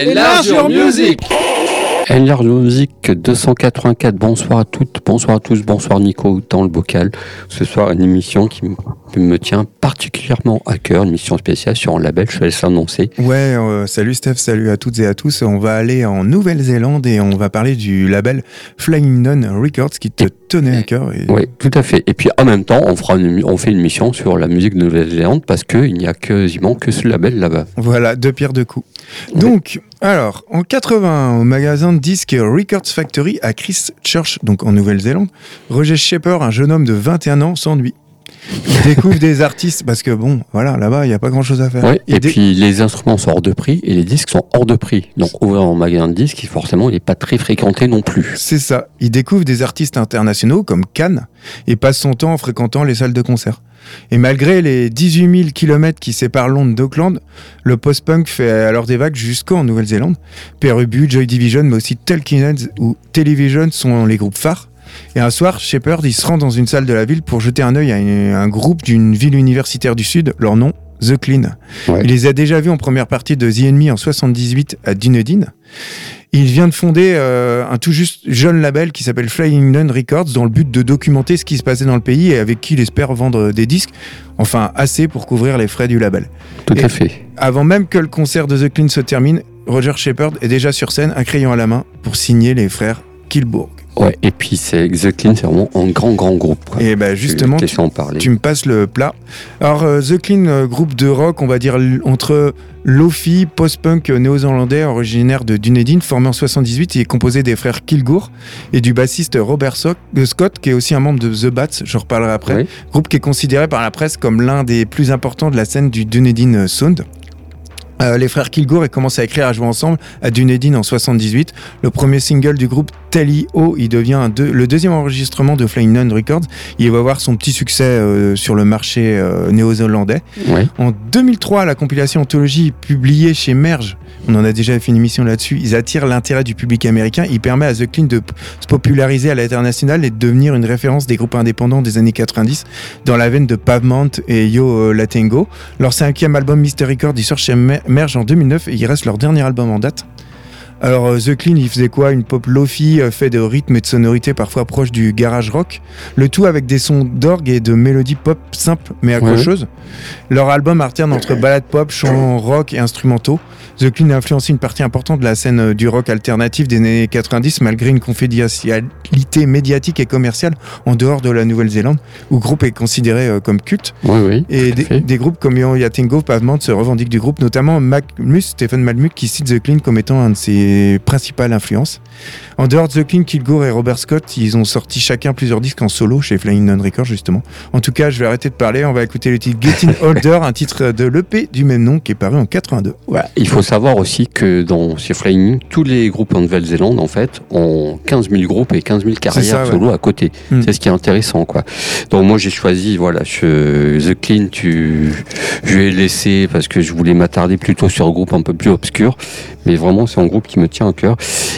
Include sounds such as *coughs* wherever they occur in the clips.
Enlarge your music Enlarge Music 284, bonsoir à toutes, bonsoir à tous, bonsoir Nico dans le bocal. Ce soir, une émission qui me tient particulièrement à cœur, une mission spéciale sur un label, je vais laisse l'annoncer. Ouais, euh, salut Steph, salut à toutes et à tous. On va aller en Nouvelle-Zélande et on va parler du label Flying Nun Records qui te tenait à cœur. Oui, tout à fait. Et puis en même temps, on, fera on fait une mission sur la musique de Nouvelle-Zélande parce qu'il n'y a quasiment que ce label là-bas. Voilà, deux pierres deux coups. Donc, alors, en 80, au magasin de disques Records Factory à Christchurch, donc en Nouvelle-Zélande, Roger Shepard, un jeune homme de 21 ans, s'ennuie. Il découvre des artistes parce que bon, voilà, là-bas, il n'y a pas grand-chose à faire. et puis les instruments sont hors de prix et les disques sont hors de prix. Donc ouvrir un magasin de disques, forcément, il n'est pas très fréquenté non plus. C'est ça. Il découvre des artistes internationaux comme Cannes et passe son temps en fréquentant les salles de concert. Et malgré les 18 000 km qui séparent Londres d'Auckland, le post-punk fait alors des vagues jusqu'en Nouvelle-Zélande. Perubu, Joy Division, mais aussi Talking Heads ou Television sont les groupes phares. Et un soir, Shepard il se rend dans une salle de la ville pour jeter un œil à un groupe d'une ville universitaire du Sud, leur nom, The Clean. Il les a déjà vus en première partie de The Enemy en 78 à Dunedin. Il vient de fonder euh, un tout juste jeune label qui s'appelle Flying Nun Records dans le but de documenter ce qui se passait dans le pays et avec qui il espère vendre des disques, enfin assez pour couvrir les frais du label. Tout à fait. Avant même que le concert de The Clean se termine, Roger Shepard est déjà sur scène, un crayon à la main, pour signer les frères Kilbourg. Ouais, et puis c'est The Clean, c'est vraiment un grand, grand groupe. Et ben justement, tu, tu, me passes le plat. Alors, euh, The Clean, euh, groupe de rock, on va dire entre Lofi, post-punk néo-zélandais originaire de Dunedin, formé en 78, il est composé des frères Kilgour et du bassiste Robert euh, Scott, qui est aussi un membre de The Bats, je reparlerai après. Groupe qui est considéré par la presse comme l'un des plus importants de la scène du Dunedin Sound. Euh, les frères Kilgour ont commencé à écrire à jouer ensemble à Dunedin en 78. Le premier single du groupe Tally O, il devient le deuxième enregistrement de Flying Nun Records. Il va avoir son petit succès euh, sur le marché euh, néo-zélandais. En 2003, la compilation Anthologie publiée chez Merge, on en a déjà fait une émission là-dessus, ils attirent l'intérêt du public américain. Il permet à The Clean de se populariser à l'international et de devenir une référence des groupes indépendants des années 90 dans la veine de Pavement et Yo Latengo. Leur cinquième album Mystery Record, il sort chez Merge merge en 2009 et il reste leur dernier album en date. Alors euh, The Clean, il faisait quoi? Une pop lofi euh, fait de rythmes et de sonorités parfois proches du garage rock. Le tout avec des sons d'orgue et de mélodies pop simples mais accrocheuses. Leur album alterne entre *coughs* ballades pop, chants rock et instrumentaux. The Clean a influencé une partie importante de la scène euh, du rock alternatif des années 90 malgré une confidentialité médiatique et commerciale en dehors de la Nouvelle-Zélande où le groupe est considéré euh, comme culte. et des, groupes comme Yo Yatingo Pavement se revendiquent du groupe, notamment Malmus, Stephen Malmuck qui cite The Clean comme étant un de ses principales influences. En dehors de The Clean, Kilgore et Robert Scott, ils ont sorti chacun plusieurs disques en solo chez Flying Nun Records justement. En tout cas, je vais arrêter de parler, on va écouter le titre Getting *laughs* Older, un titre de l'EP du même nom qui est paru en 82. il faut savoir aussi que dans chez Flying, tous les groupes en Nouvelle-Zélande, en fait, ont 15 000 groupes et 15 000 carrières solo à côté. Hmm. C'est ce qui est intéressant, quoi. Donc moi, j'ai choisi, voilà, The Clean, tu, je vais laisser parce que je voulais m'attarder plutôt sur un groupe un peu plus obscur, mais vraiment, c'est un groupe qui me tient à cœur.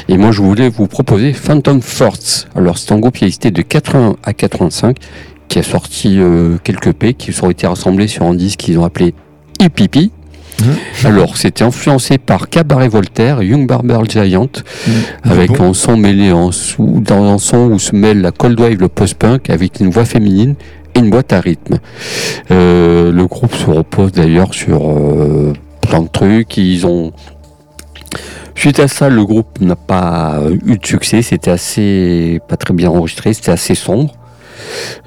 Et moi, je voulais vous proposer Phantom Force. Alors, c'est un groupe qui a existé de 80 à 85, qui a sorti euh, quelques P, qui ont été rassemblés sur un disque qu'ils ont appelé Hippie Mmh. Alors, c'était influencé par Cabaret Voltaire, Young Barber Giant, mmh. avec un son mêlé en dans un son où se mêle la cold wave, le post-punk, avec une voix féminine et une boîte à rythme. Euh, le groupe se repose d'ailleurs sur euh, plein de trucs. Ils ont Suite à ça, le groupe n'a pas eu de succès. C'était assez pas très bien enregistré. C'était assez sombre.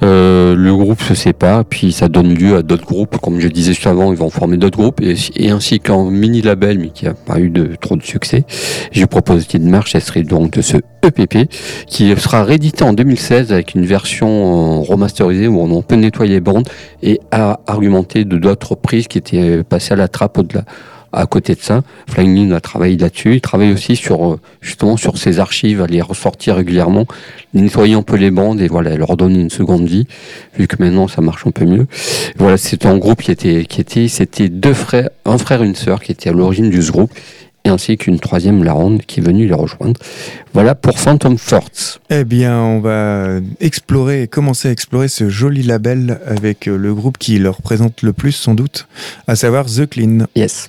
Euh, le groupe se sépare, puis ça donne lieu à d'autres groupes. Comme je disais juste avant, ils vont former d'autres groupes, et, ainsi qu'un mini-label, mais qui n'a pas eu de trop de succès. Je propose une marche, elle serait donc de ce EPP, qui sera réédité en 2016 avec une version remasterisée où on peut nettoyer les bandes et argumenter de d'autres prises qui étaient passées à la trappe au-delà à côté de ça, Flying a travaillé là-dessus. Il travaille aussi sur euh, justement sur ses archives, à les ressortir régulièrement, nettoyer un peu les bandes et voilà, leur donner une seconde vie, vu que maintenant ça marche un peu mieux. Voilà, c'était un groupe qui était, qui était, c'était deux frères, un frère et une sœur qui étaient à l'origine du groupe et ainsi qu'une troisième, la ronde, qui est venue les rejoindre. Voilà pour Phantom Forts. Eh bien, on va explorer, commencer à explorer ce joli label avec euh, le groupe qui leur représente le plus, sans doute, à savoir The Clean. Yes.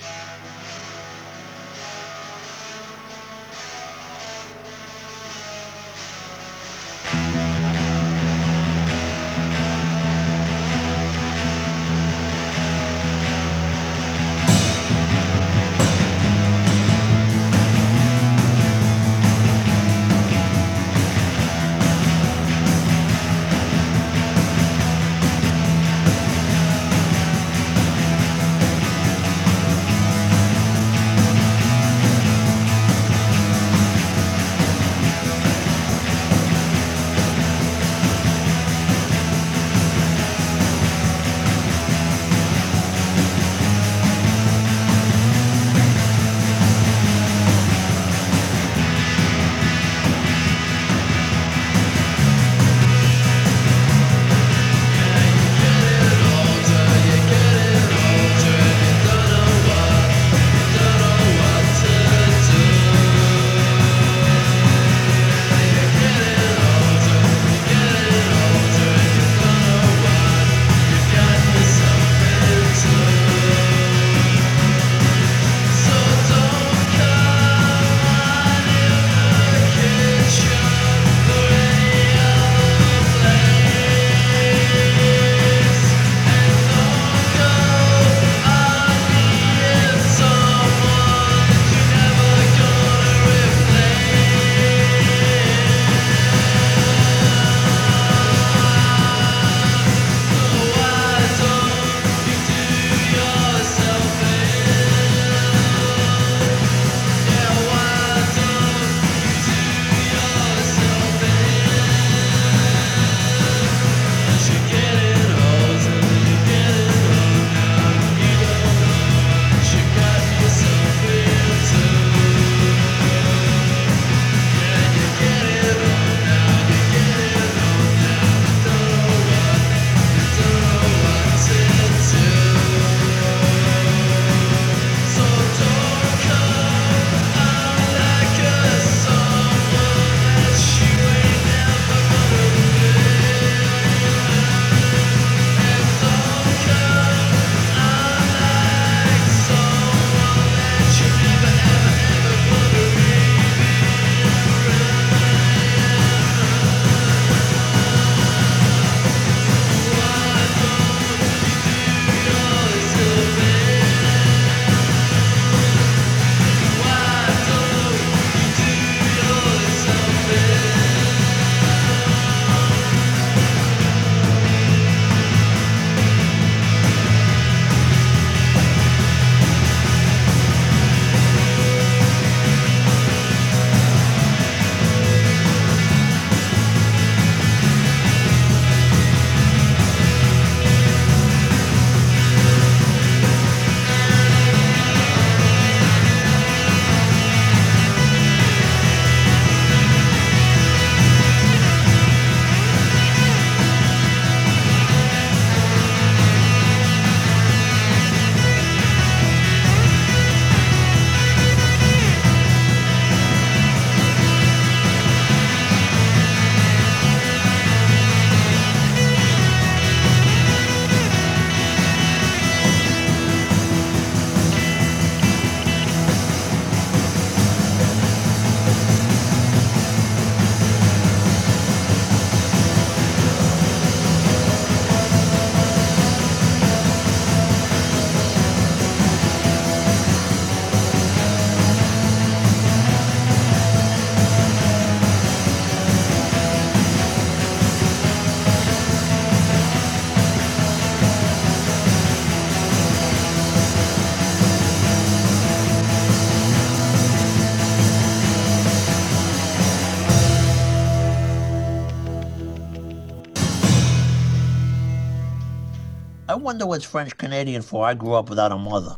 Wonder what's French Canadian for. I grew up without a mother.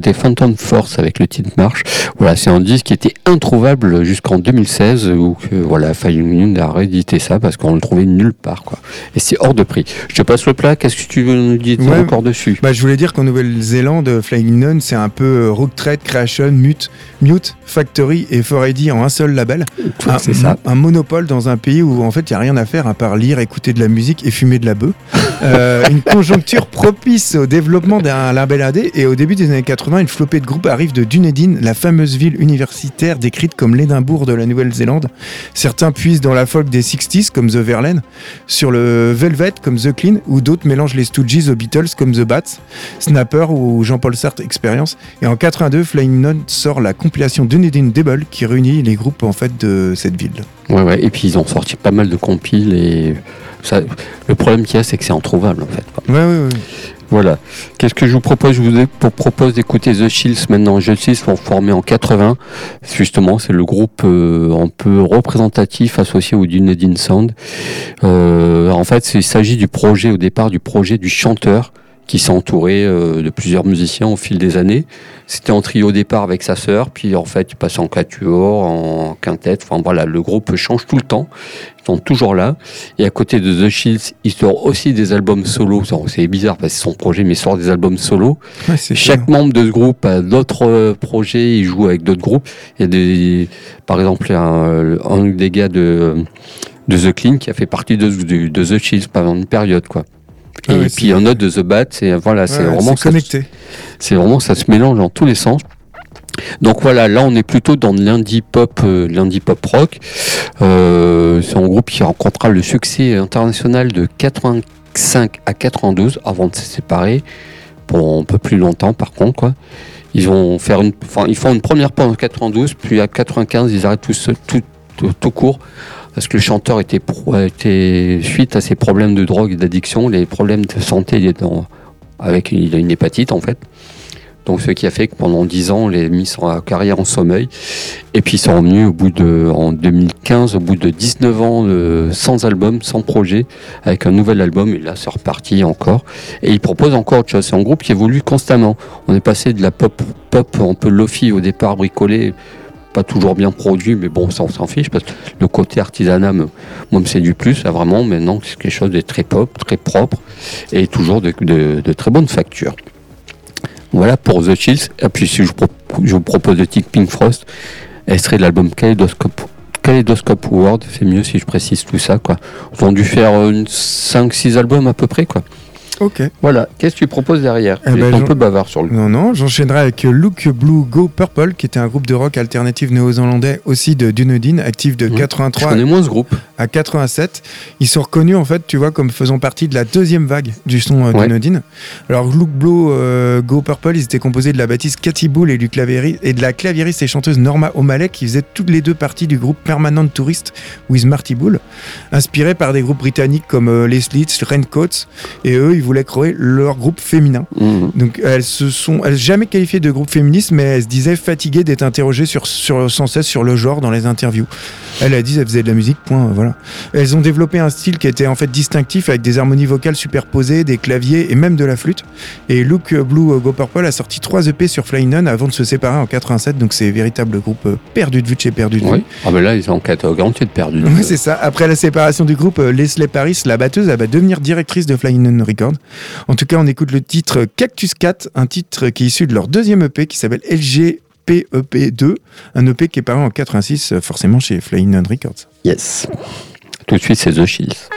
D'écouter Phantom Force avec le titre Marche. Voilà, c'est un disque qui était introuvable jusqu'en 2016 où voilà, Flying a réédité ça parce qu'on le trouvait nulle part quoi. Et c'est hors de prix. Je te passe le plat, qu'est-ce que tu veux nous dire encore dessus? bah, Je voulais dire qu'en Nouvelle-Zélande, Flying Nun, c'est un peu euh, Rock Trade, Creation, Mute, Mute, Factory et 4 en un seul label. c'est ça. Un monopole dans un pays où en fait il n'y a rien à faire à part lire, écouter de la musique et fumer de la bœuf. Euh, une conjoncture propice au développement d'un label AD et au début des années 80, une flopée de groupes arrive de Dunedin, la fameuse ville universitaire décrite comme l'Édimbourg de la Nouvelle-Zélande. Certains puisent dans la folk des 60s comme The Verlaine, sur le Velvet comme The Clean ou d'autres mélangent les Stooges aux Beatles comme The Bats, Snapper ou Jean-Paul Sartre Experience. Et en 82, Flying Nun sort la compilation Dunedin Dable qui réunit les groupes en fait de cette ville. Ouais, ouais, et puis ils ont sorti pas mal de compiles et le problème qu'il y a, c'est que c'est introuvable en fait. Ouais, ouais, ouais. Voilà. Qu'est-ce que je vous propose? Je vous propose d'écouter The Shields maintenant. The Shields sont formés en 80. Justement, c'est le groupe euh, un peu représentatif associé au Dunedin Sound. Euh, en fait, il s'agit du projet au départ du projet du chanteur qui s'est entouré euh, de plusieurs musiciens au fil des années. C'était en trio au départ avec sa sœur, puis en fait il passe en quatuor, en quintette. Enfin voilà, le groupe change tout le temps. Ils sont toujours là. Et à côté de The Shields, il sort aussi des albums solo. C'est bizarre parce que c'est son projet, mais il sort des albums solo. Chaque membre de ce groupe a d'autres euh, projets. Il joue avec d'autres groupes. Il y a des, par exemple, un, un des gars de de The Clean qui a fait partie de, The Shields pendant une période quoi. Ah et puis un autre de The Bat, c'est voilà, c'est vraiment connecté. C'est vraiment ça se mélange dans tous les sens. Donc voilà, là on est plutôt dans l'indie pop, euh, l'indie pop rock. Euh, c'est un groupe qui rencontrera le succès international de 85 à 92 avant de se séparer pour un peu plus longtemps par contre quoi. Ils vont faire une, ils font une première pause en 92, puis à 95 ils arrêtent tout, tout, tout court parce que le chanteur était, était suite à ses problèmes de drogue et d'addiction, les problèmes de santé, il, est avec, il a une hépatite en fait. Donc ce qui a fait que pendant 10 ans, il a mis sa carrière en sommeil. Et puis ils sont revenus au bout de, en 2015, au bout de 19 ans sans album, sans projet, avec un nouvel album. Et là, c'est reparti encore. Et il propose encore autre chose. C'est un groupe qui évolue constamment. On est passé de la pop, pop un peu lofi au départ, bricolé, pas toujours bien produit, mais bon, ça on s'en fiche parce que le côté artisanat, moi, me séduit plus. Là, vraiment, maintenant, c'est quelque chose de très pop, très propre et toujours de, très bonne facture. Voilà pour The Chills. Et puis, si je, vous propose de Tick Pink Frost, serait de l'album Kaleidoscope. Kaleidoscope World, c'est mieux si je précise tout ça, quoi. Ils ont dû faire 5-6 albums à peu près, quoi. Ok. Voilà. Qu'est-ce que tu proposes derrière? Eh ben, un peu bavard sur le. Non, non. J'enchaînerai avec Look Blue Go Purple, qui était un groupe de rock alternatif néo-zélandais aussi de Dunedin, actif de 83. Je connais moins ce groupe. À 87. Ils sont reconnus, en fait, tu vois, comme faisant partie de la deuxième vague du son euh, Dunedin. Alors, Look Blue euh, Go Purple, ils étaient composés de la bâtisse Cathy Bull et, du et de la claviériste et chanteuse Norma O'Malley, qui faisaient toutes les deux parties du groupe Permanent Tourist with Marty Bull, inspiré par des groupes britanniques comme euh, les Slits, Raincoats. Et eux, ils voulaient créer leur groupe féminin. Mhm. Donc elles se sont, elles jamais qualifiées de groupe féministe, mais elles se disaient fatiguées d'être interrogées sur, sur, sans cesse sur le genre dans les interviews. Elle a dit elles faisaient de la musique, point, voilà. Elles ont développé un style qui était en fait distinctif avec des harmonies vocales superposées, des claviers et même de la flûte. Et Look Blue Go Purple a sorti trois EP sur Flying Nun avant de se séparer en 87, donc c'est véritable groupe euh, perdu de vue de chez perdu de vue. Ah ben là ils ont catalogue entier de perdu. Oui c'est ça. Après la séparation du groupe, euh, Leslie Paris, la batteuse, elle va devenir directrice de Flying Nun Records. En tout cas, on écoute le titre Cactus Cat, un titre qui est issu de leur deuxième EP qui s'appelle LGPEP2, un EP qui est paru en 86, forcément chez Flying Nun Records. Yes. Tout de suite, c'est The Shields.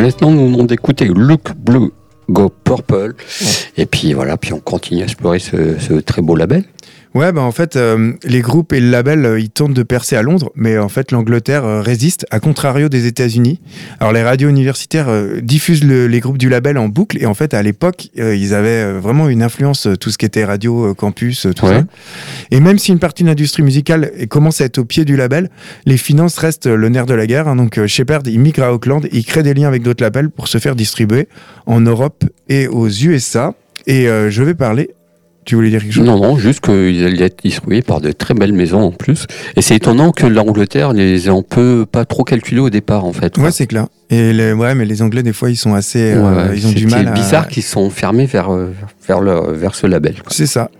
Maintenant, nous venons d'écouter Look Blue Go Purple. Et puis voilà, puis on continue à explorer ce très beau label. Ouais, bah en fait, euh, les groupes et le label, euh, ils tentent de percer à Londres, mais en fait, l'Angleterre euh, résiste, à contrario des États-Unis. Alors, les radios universitaires diffusent les groupes du label en boucle, et en fait, à l'époque, ils avaient vraiment une influence, tout ce qui était radio, campus, tout ça. Et même si une partie de l'industrie musicale commence à être au pied du label, les finances restent le nerf de la guerre. Hein. donc, Shepard, il migre à Auckland, il crée des liens avec d'autres labels pour se faire distribuer en Europe et aux USA. Et je vais parler tu voulais dire quelque chose? Non, non, juste qu'il allait être distribué par de très belles maisons en plus. Et c'est étonnant que l'Angleterre les ait un peu pas trop calculés au départ, en fait. Ouais, c'est clair. Et les, ouais, mais les Anglais, des fois, ils sont assez. Euh, ils ont du mal. C'est bizarre qu'ils sont fermés vers, euh, vers, le, vers ce label. C'est ça.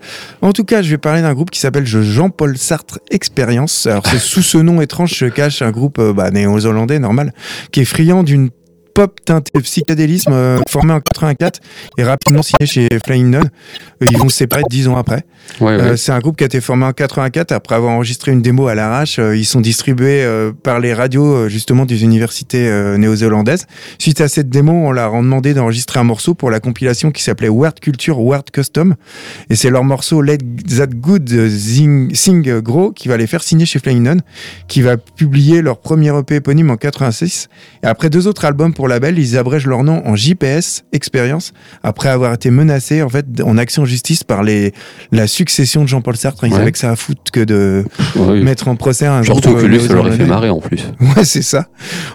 En tout cas, je vais parler d'un groupe qui s'appelle Jean-Paul Sartre Expérience. Alors, c'est sous ce nom étrange se cache un groupe euh, bah, néo-zélandais, normal, qui est friand d'une pop teinté psychédélisme euh, formé en 84 et rapidement signé chez Flying Nun. Euh, ils vont se séparer dix ans après. Euh, c'est un groupe qui a été formé en 84 après avoir enregistré une démo à l'arrache. ils sont distribués par les radios justement des universités néo-zélandaises. Suite à cette démo, on leur a demandé d'enregistrer un morceau pour la compilation qui s'appelait Word Culture Word Custom. Et c'est leur morceau Let That Good Sing, Sing Grow qui va les faire signer chez Flying Nun, qui va publier leur premier EP éponyme en 86. Et après deux autres albums propre au label, ils abrègent leur nom en JPS Experience après avoir été menacés en fait en action justice par les la succession de Jean-Paul Sartre. Ils savaient que ça a foutre que de mettre en procès un Surtout que lui, ça leur fait marrer en plus. *laughs* Ouais, c'est ça.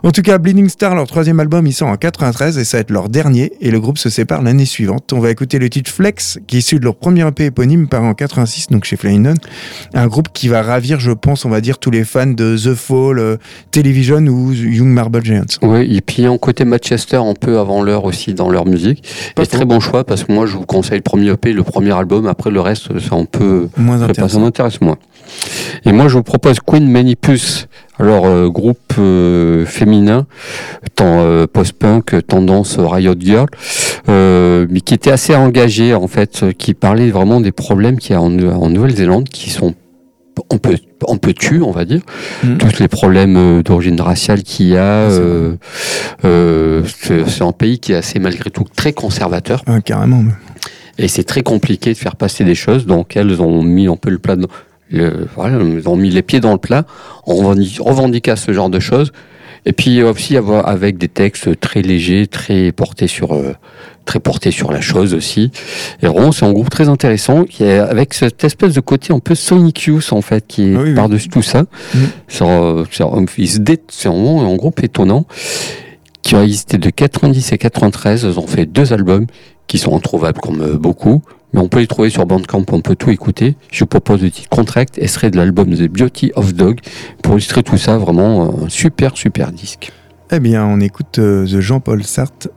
En tout cas, Bleeding Star, leur troisième album, ils sort en 93 et ça va être leur dernier. Et le groupe se sépare l'année suivante. On va écouter le titre Flex, qui est issu de leur premier EP éponyme par en 86, donc chez Flying Un groupe qui va ravir, je pense, on va dire, tous les fans de The Fall, euh, Television ou Young Marble Giants. Oui, et puis en côté Manchester, un peu avant l'heure aussi dans leur musique. et très bon choix parce que moi, je vous conseille le premier EP, le premier album. Après, le reste, c'est un peu. Moins intéressant. Ça m'intéresse moins. Et moi, je vous propose Queen Manipus. Alors, euh, groupe euh, féminin, euh, post-punk, tendance Riot Girl, mais qui était assez engagé, en fait, qui parlait vraiment des problèmes qu'il y a en, Nouvelle-Zélande, qui sont on peut on peut tuer, on va dire, mm. tous les problèmes d'origine raciale qu'il y a. c'est un pays qui est assez malgré tout très conservateur. carrément. Et c'est très compliqué de faire passer des choses. Donc elles ont mis un peu le plat voilà, ils ont mis les pieds dans le plat, on revendiqua ce genre de choses. Et puis aussi avec des textes très légers, très portés sur, euh, très portés sur la chose aussi. Et vraiment, c'est un groupe très intéressant qui est avec cette espèce de côté un peu Sonic Youth en fait, qui est par-dessus tout ça. Mmh. C'est vraiment un groupe étonnant qui a existé de 90 et 93. Ils ont fait deux albums qui sont introuvables comme beaucoup mais on peut les trouver sur Bandcamp, on peut tout écouter. Je vous propose le titre Contract, serait de l'album The Beauty of Dog. Pour illustrer tout ça, vraiment un super, super disque. Eh bien, on écoute euh, The Jean-Paul Sartre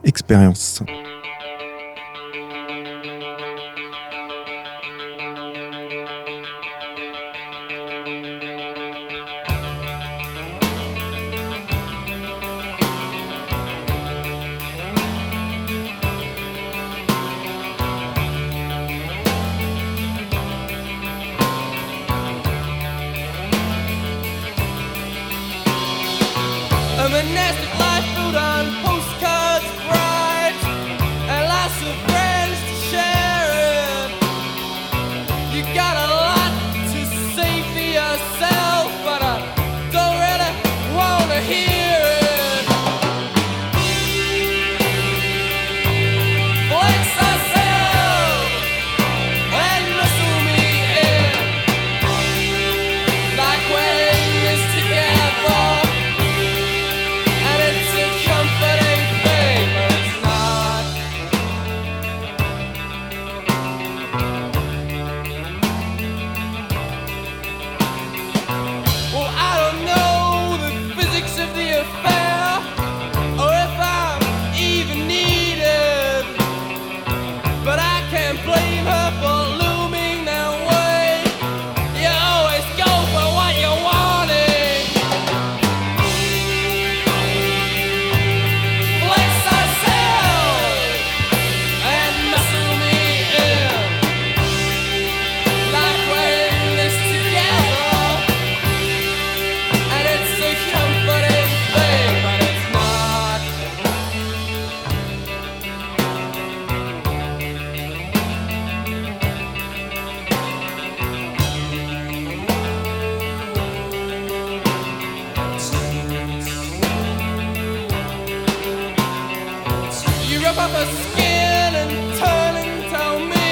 her skin and turning to me.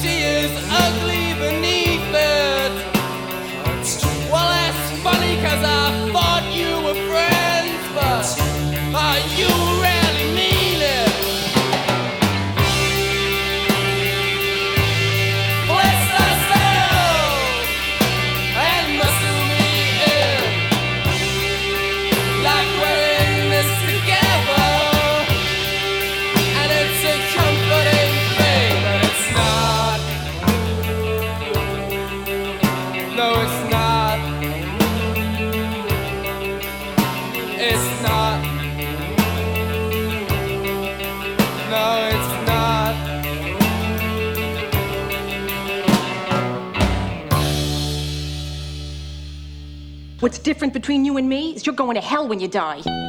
She is ugly. Different between you and me is you're going to hell when you die.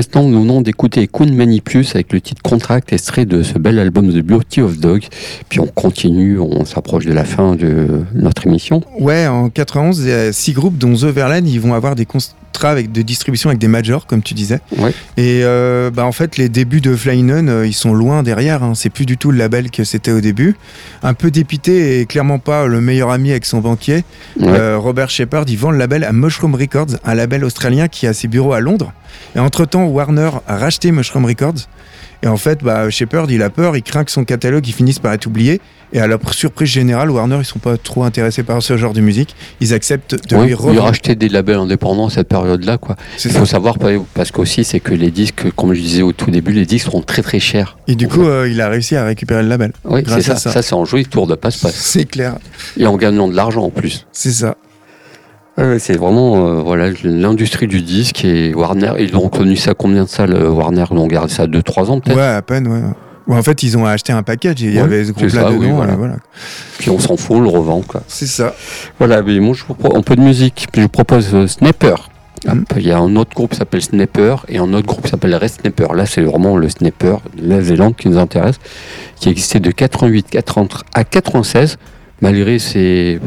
L'instant, nous venons d'écouter Queen Many Plus avec le titre Contract, extrait de ce bel album The Beauty of Dog. Puis on continue, on s'approche de la fin de notre émission. Ouais, en 91, il y a six groupes, dont The Verlaine, ils vont avoir des contrats avec, de distribution avec des majors, comme tu disais. Ouais. Et euh, bah, en fait, les débuts de Flying euh, ils sont loin derrière. Hein. C'est plus du tout le label que c'était au début. Un peu dépité et clairement pas le meilleur ami avec son banquier. Euh, Robert Shepard, il vend le label à Mushroom Records, un label australien qui a ses bureaux à Londres. Et entre-temps, Warner a racheté Mushroom Records. Et en fait, bah, Shepard, il a peur, il craint que son catalogue il finisse par être oublié. Et à la surprise générale, Warner, ils sont pas trop intéressés par ce genre de musique. Ils acceptent de lui racheter des labels indépendants à cette période-là, quoi. Il faut savoir, parce qu'aussi, c'est que les disques, comme je disais au tout début, les disques seront très très chers. Et du coup, euh, il a réussi à récupérer le label. Oui, c'est ça. Ça, c'est en joli tour de passe-passe. C'est clair. Et en gagnant de l'argent en plus. C'est ça c'est vraiment euh, voilà l'industrie du disque et Warner. Ils ont connu ça combien de ça Warner Ils ont gardé ça 2-3 ans peut-être? Ouais, à peine, ouais. en fait, ils ont acheté un package et il y avait ce groupe-là dedans. voilà. Puis on s'en fout, on le revend. C'est ça. Voilà, mais moi, je vous propose un peu de musique. Je vous propose euh, Sniper. Hmm. Il y a un autre groupe qui s'appelle Sniper et un autre groupe qui s'appelle Red Sniper. Là, c'est vraiment le Sniper de la Zélande qui nous intéresse, qui existait de 88 à 96 malgré ces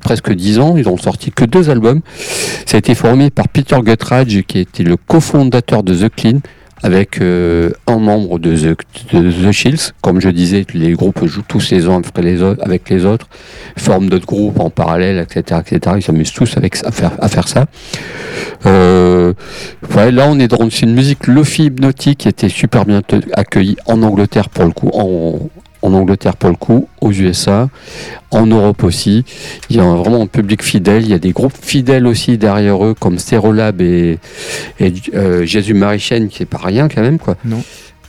presque 10 ans, ils ont sorti que deux albums. Ça a été formé par Peter Guttridge, qui était le cofondateur de The Clean, avec euh, un membre de The, Shields. Comme je disais, les groupes jouent tous les uns avec les autres, forment d'autres groupes en parallèle, etc. etc. Ils s'amusent tous avec, à, faire, ça. Euh, là, on est dans une musique lofi hypnotique qui était super bien accueillie en Angleterre pour le coup, en Angleterre pour le coup, aux USA, en Europe aussi. Il y a vraiment un public fidèle. Il y a des groupes fidèles aussi derrière eux, comme Sterolab et, et euh, Jésus Marichaine, qui est pas rien quand même, quoi. Non.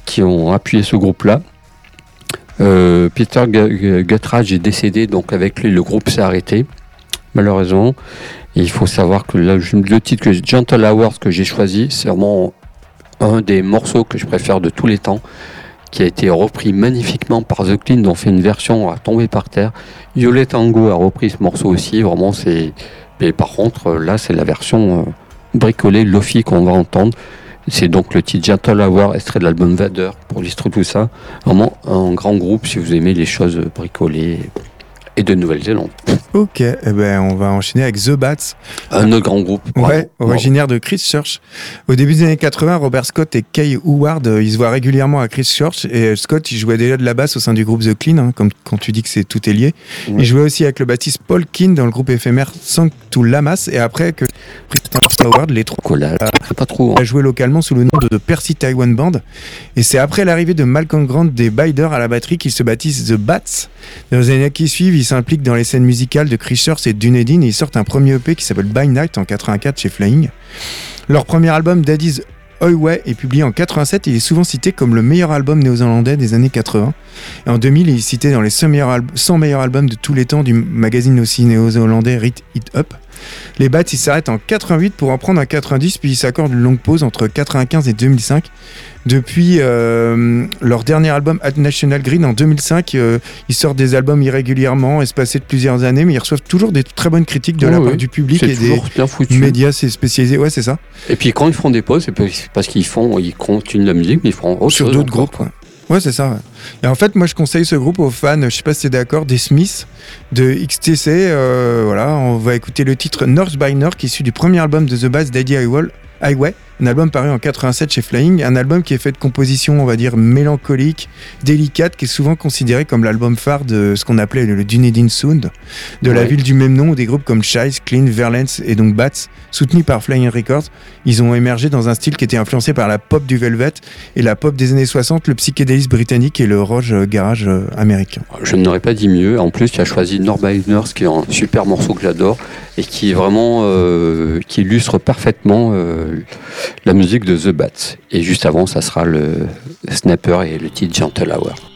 Qui ont appuyé ce groupe-là. Euh, Peter Guttridge est décédé, donc avec lui, le groupe s'est arrêté, malheureusement. il faut savoir que le titre que Gentle Hours que j'ai choisi, c'est vraiment un des morceaux que je préfère de tous les temps qui a été repris magnifiquement par The Clean, dont fait une version à tomber par terre. Yolet Tango a repris ce morceau aussi, vraiment c'est... Mais par contre, là, c'est la version euh, bricolée, Lofi qu'on va entendre. C'est donc le titre Gentle Hour, extrait de l'album Vader, pour illustrer tout ça. Vraiment un grand groupe si vous aimez les choses bricolées et de Nouvelle-Zélande. Ok, eh ben, on va enchaîner avec The Bats. Un autre grand groupe. Ouais, originaire de Christchurch. Au début des années 80, Robert Scott et Kay Howard, euh, ils se voient régulièrement à Christchurch. Et euh, Scott, il jouait déjà de la basse au sein du groupe The Clean, hein, comme quand tu dis que c'est tout est lié. Il jouait aussi avec le bassiste Paul Keane dans le groupe éphémère Sanctus Lamas. Et après que Howard, les trois collage, pas trop. Hein. a joué localement sous le nom de Percy Taiwan Band. Et c'est après l'arrivée de Malcolm Grant des Bider à la batterie qu'ils se baptisent The Bats. Dans les années qui suivent, ils s'impliquent dans les scènes musicales de Christchurch et Dunedin et ils sortent un premier EP qui s'appelle By Night en 84 chez Flying. Leur premier album, Daddy's Highway, est publié en 87 et il est souvent cité comme le meilleur album néo-zélandais des années 80. Et en 2000, il est cité dans les 100 meilleurs, 100 meilleurs albums de tous les temps du magazine aussi néo-zélandais Rit It Up. Les Bats, ils s'arrêtent en 88 pour en prendre un 90, puis ils s'accordent une longue pause entre 95 et 2005. Depuis euh, leur dernier album At National Green en 2005, euh, ils sortent des albums irrégulièrement, espacés de plusieurs années, mais ils reçoivent toujours des très bonnes critiques de la part du public et des médias spécialisés. Ouais, c'est ça. Et puis quand ils font des pauses, c'est parce qu'ils font, ils continuent la musique, mais ils font autre sur d'autres groupes. Ouais, c'est ça. Et en fait, moi, je conseille ce groupe aux fans, je sais pas si tu es d'accord, des Smiths, de XTC. Euh, voilà, on va écouter le titre North by North, issu du premier album de The Bass Daddy Highway un album paru en 87 chez Flying, un album qui est fait de compositions, on va dire, mélancoliques, délicates, qui est souvent considéré comme l'album phare de ce qu'on appelait le Dunedin Sound, de la ville du même nom, où des groupes comme Shice, Clean, Verlens et donc Bats, soutenus par Flying Records, ils ont émergé dans un style qui était influencé par la pop du Velvet et la pop des années 60, le psychédélisme britannique et le roge garage euh, américain. Je n'aurais pas dit mieux. En plus, tu as choisi Northbinders, qui est un super morceau que j'adore et qui est vraiment, euh, qui illustre parfaitement euh, la musique de The Bats. Et juste avant, ça sera le Snapper et le titre Gentle Hour.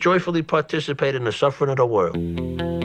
Joyfully participate in the suffering of the world.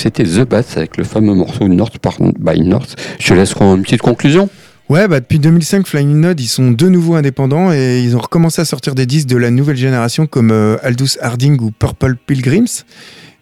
C'était The Bats avec le fameux morceau North by North. Je te laisse une petite conclusion. Ouais, bah depuis 2005, Flying Node, ils sont de nouveau indépendants et ils ont recommencé à sortir des disques de la nouvelle génération comme euh, Aldous Harding ou Purple Pilgrims.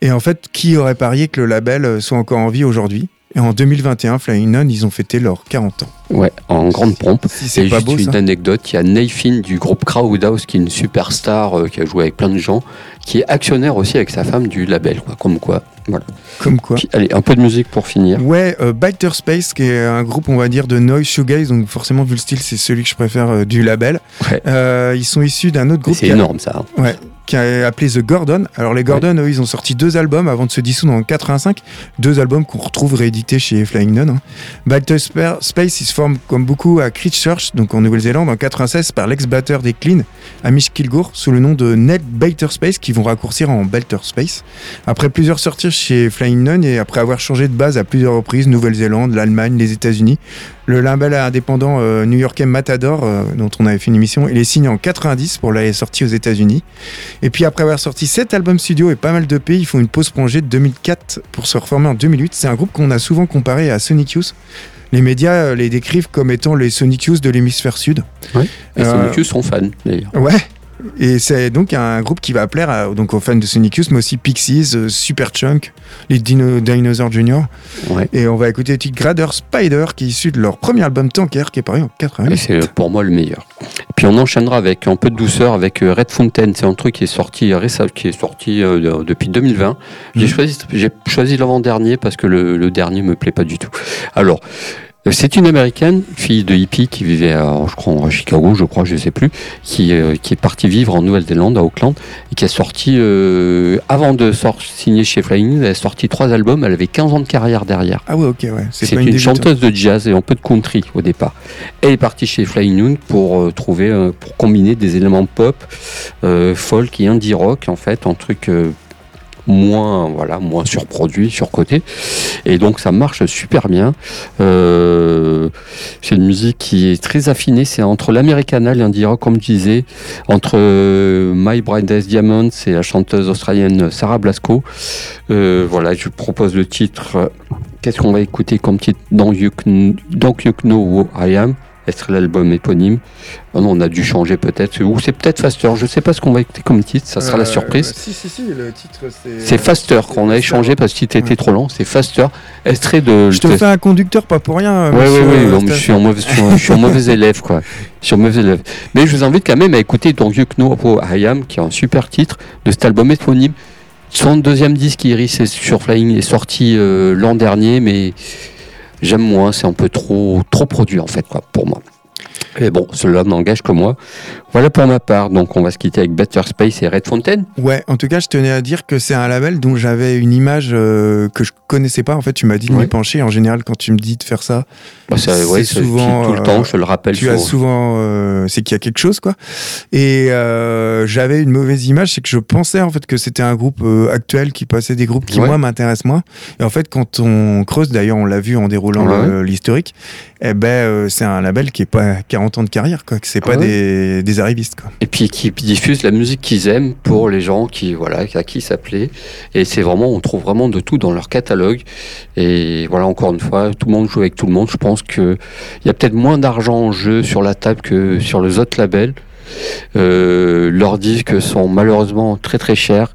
Et en fait, qui aurait parié que le label euh, soit encore en vie aujourd'hui? Et en 2021, Flying Node, ils ont fêté leurs 40 ans. Ouais, en grande pompe. Si c'est pas beau, une anecdote, il y a Nathan du groupe Crowdhouse qui est une superstar euh, qui a joué avec plein de gens, qui est actionnaire aussi avec sa femme du label, quoi. Comme quoi, voilà. Comme quoi. allez, un peu de musique pour finir. Ouais, euh, Biter Space, qui est un groupe, on va dire, de noise shoegaze, donc forcément vu le style, c'est celui que je préfère euh, du label. Ouais. ils sont issus d'un autre groupe. C'est énorme ça. Hein. Ouais, qui est appelé The Gordon. Alors les Gordon, eux, ils ont sorti deux albums avant de se dissoudre en 85. Deux albums qu'on retrouve réédités chez Flying Nun. Hein. Space, ils se forment comme beaucoup à Christchurch, donc en Nouvelle-Zélande, en 96 par l'ex-batteur des Clean, Amish Kilgour, sous le nom de Ned Bater Space, qui vont raccourcir en Balter Space. Après plusieurs sorties chez Flying Nun et après avoir changé de base à plusieurs reprises, Nouvelle-Zélande, l'Allemagne, les États-Unis, le label indépendant euh, new-yorkais Matador, euh, dont on avait fait une émission, il est signé en 90 pour la sortie aux États-Unis. Et puis après avoir sorti 7 albums studio et pas mal de pays, ils font une pause prolongée de 2004 pour se reformer en 2008. C'est un groupe qu'on a souvent comparé à Sonic Youth les médias euh, les décrivent comme étant les Sonic Youth de l'hémisphère sud. Les Sonic Youth sont fans d'ailleurs. Ouais, et c'est donc un groupe qui va plaire donc aux fans de Sonic Youth, mais aussi Pixies, euh, Superchunk, les Dino, Dinosaur Jr. Et on va écouter le titre Grader Spider, qui est issu de leur premier album Tanker, qui est paru en 88. Et c'est pour moi le meilleur. Puis on enchaînera avec un peu de douceur avec euh, Red Fountain. C'est un truc qui est sorti récemment, qui est sorti euh, depuis 2020. J'ai mhm. choisi, j'ai choisi l'avant-dernier parce que le, le dernier me plaît pas du tout. Alors. Euh, c'est une américaine, fille de hippie qui vivait, à, je crois, à Chicago, je crois, je ne sais plus, qui, euh, qui est partie vivre en Nouvelle-Zélande, à Auckland, et qui a sorti, euh, avant de signer chez Flying, elle a sorti trois albums, elle avait 15 ans de carrière derrière. Ah ouais, ok, ouais. C'est une, chanteuse de jazz et un peu de country au départ. Elle est partie chez Flying Noon pour trouver, pour combiner des éléments pop, folk et indie rock, en fait, un truc moins voilà moins surproduit surcoté. Et donc ça marche super bien. Euh, c'est une musique qui est très affinée. C'est entre l'Americana l'indie rock comme je disais. Entre euh, My Brightest Diamond c'est la chanteuse australienne Sarah Blasco. Euh, voilà je propose le titre qu'est-ce qu'on va écouter comme titre? Don't You, Don't you Know Who I Am? Être l'album éponyme? Oh on a dû changer peut-être, ou c'est peut-être Faster, je sais pas ce qu'on va écouter comme titre, ça sera la euh, surprise. Si, si, si, le titre c'est. C'est Faster qu'on a échangé parce que le titre était trop long, c'est Faster. Extrait de. Je te fais un conducteur pas pour rien. Oui, oui, oui, je suis, en mauvais, je suis, mauvais *laughs* élève, quoi. Je suis mauvais élève. Mais je vous invite quand même à écouter Don't You Know I Am, qui est un super titre de cet album éponyme. Son deuxième disque, Iris, sur Flying, est sorti euh, l'an dernier, mais j'aime moins, c'est un peu trop, trop produit en fait, quoi, pour moi. Mais bon, cela n'engage que moi. Voilà pour ma part. Donc, on va se quitter avec Better Space et Red Fountain. Ouais, en tout cas, je tenais à dire que c'est un label dont j'avais une image euh, que je connaissais pas. En fait, tu m'as dit de m'y pencher. En général, quand tu me dis de faire ça, bah, c'est souvent tout le temps. Je le rappelle. Tu as souvent, euh, c'est qu'il y a quelque chose, quoi. Et euh, j'avais une mauvaise image, c'est que je pensais en fait que c'était un groupe actuel qui passait des groupes qui moi m'intéressent moins. Et en fait, quand on creuse, d'ailleurs, on l'a vu en déroulant l'historique, eh ben, c'est un label qui est pas 40 ans de carrière, quoi. Que c'est pas ah des, des arrivistes, quoi. Et puis qui diffuse la musique qu'ils aiment pour les gens qui, voilà, à qui ça plaît. Et c'est vraiment, on trouve vraiment de tout dans leur catalogue. Et voilà, encore une fois, tout le monde joue avec tout le monde. Je pense qu'il y a peut-être moins d'argent en jeu sur la table que sur les autres labels. Euh, leurs disques sont malheureusement très très chers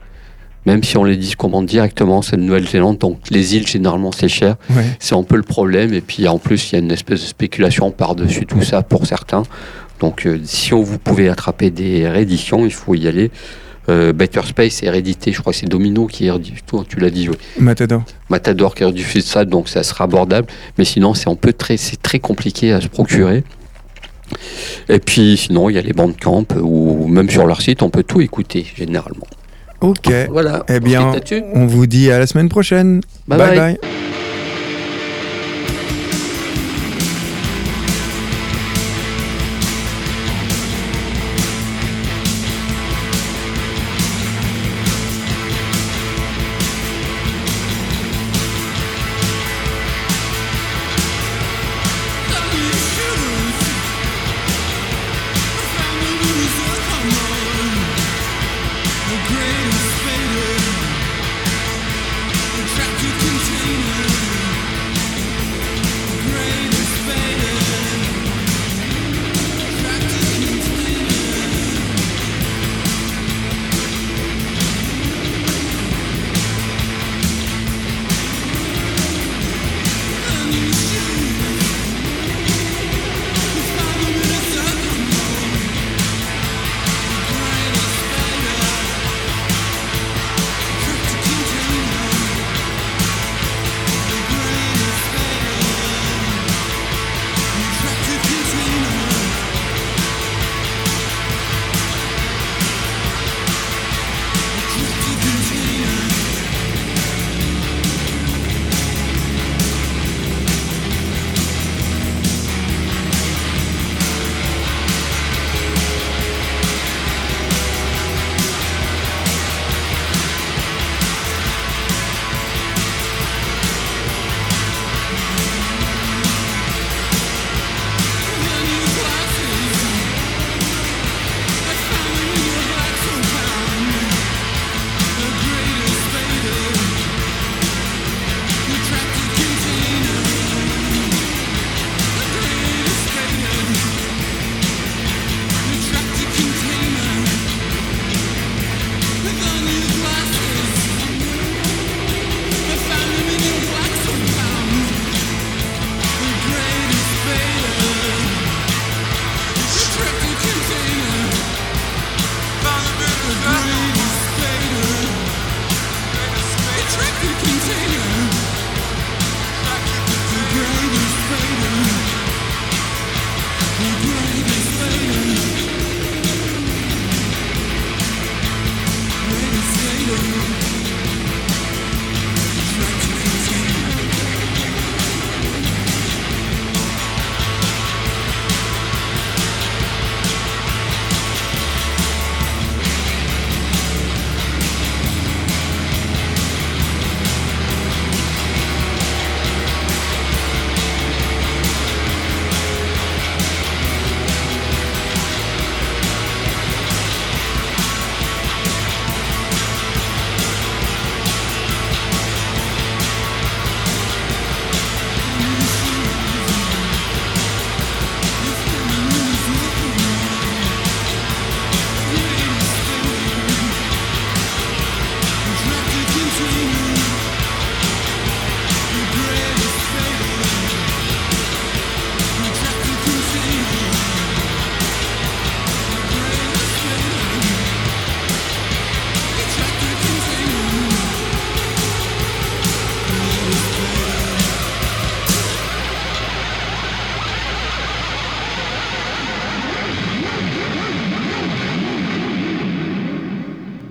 même si on les dit commande directement, c'est de Nouvelle-Zélande, donc les îles, généralement, c'est cher. C'est un peu le problème. Et puis, en plus, il y a une espèce de spéculation par-dessus tout ça pour certains. Donc, euh, si on, vous pouvez attraper des rééditions, il faut y aller. Euh, Better Space est réédité, je crois que c'est Domino qui est toi tu l'as dit. Oui. Matador. Matador qui rediffuse ça, donc ça sera abordable. Mais sinon, c'est un peu très, c'est très compliqué à se procurer. Et puis, sinon, il y a les bandes camp ou même sur leur site, on peut tout écouter généralement. Ok. Voilà. Eh bien, on vous dit à la semaine prochaine. bye. bye. bye. trapped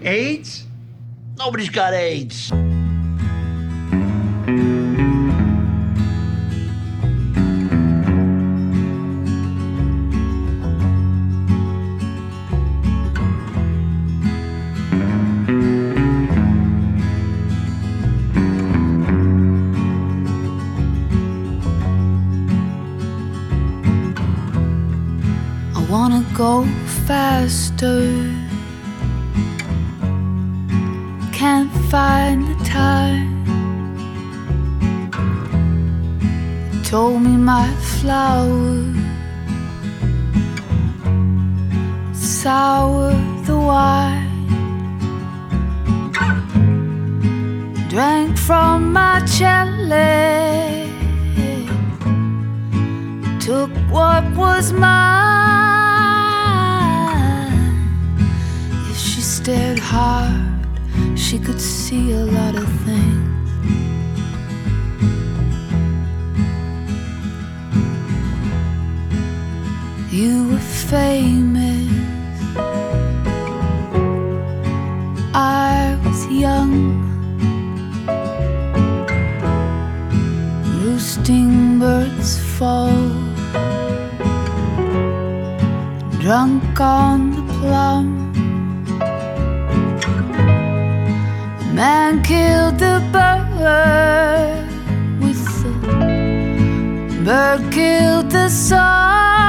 AIDS? Nobody's got AIDS. I wanna go faster. Told me my flower sour the wine. Drank from my chalice. Took what was mine. If she stared hard, she could see a lot of things. Famous, I was young. Roosting birds fall, drunk on the plum. Man killed the bird with the bird killed the song.